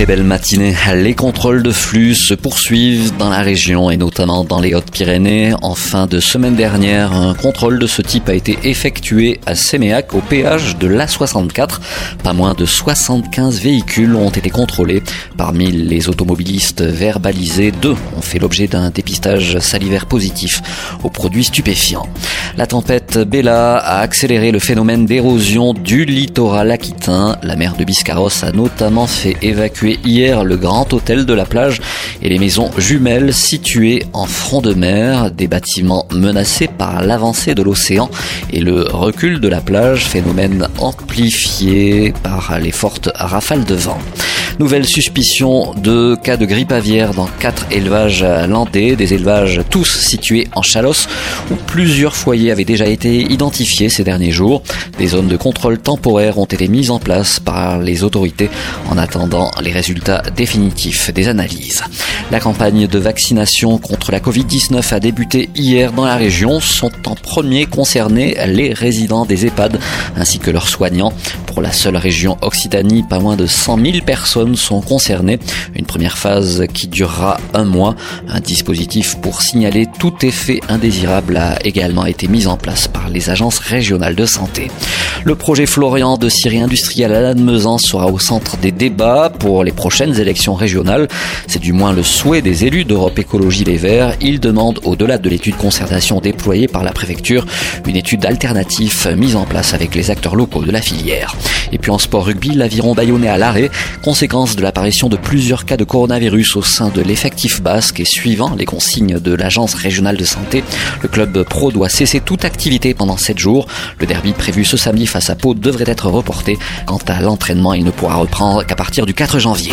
Très belle matinée. Les contrôles de flux se poursuivent dans la région et notamment dans les Hautes-Pyrénées. En fin de semaine dernière, un contrôle de ce type a été effectué à Séméac au péage de l'A64. Pas moins de 75 véhicules ont été contrôlés. Parmi les automobilistes verbalisés, deux ont fait l'objet d'un dépistage salivaire positif aux produits stupéfiants. La tempête Bella a accéléré le phénomène d'érosion du littoral aquitain. La mer de Biscarrosse a notamment fait évacuer hier le grand hôtel de la plage et les maisons jumelles situées en front de mer, des bâtiments menacés par l'avancée de l'océan et le recul de la plage, phénomène amplifié par les fortes rafales de vent. Nouvelle suspicion de cas de grippe aviaire dans quatre élevages landais, des élevages tous situés en Chalosse, où plusieurs foyers avaient déjà été identifiés ces derniers jours. Des zones de contrôle temporaire ont été mises en place par les autorités en attendant les résultats définitifs des analyses. La campagne de vaccination contre la Covid-19 a débuté hier dans la région. Sont en premier concernés les résidents des EHPAD ainsi que leurs soignants. Pour la seule région Occitanie, pas moins de 100 000 personnes sont concernées. Une première phase qui durera un mois. Un dispositif pour signaler tout effet indésirable a également été mis en place par les agences régionales de santé. Le projet Florian de Syrie industrielle à Lannemezan sera au centre des débats pour les prochaines élections régionales. C'est du moins le souhait des élus d'Europe Écologie Les Verts. Ils demandent, au-delà de l'étude concertation déployée par la préfecture, une étude alternative mise en place avec les acteurs locaux de la filière. Et puis en sport rugby, l'aviron bayonnais à l'arrêt, conséquence de l'apparition de plusieurs cas de coronavirus au sein de l'effectif basque et suivant les consignes de l'agence régionale de santé, le club pro doit cesser toute activité pendant 7 jours. Le derby prévu ce samedi face à Pau devrait être reporté. Quant à l'entraînement, il ne pourra reprendre qu'à partir du 4 janvier.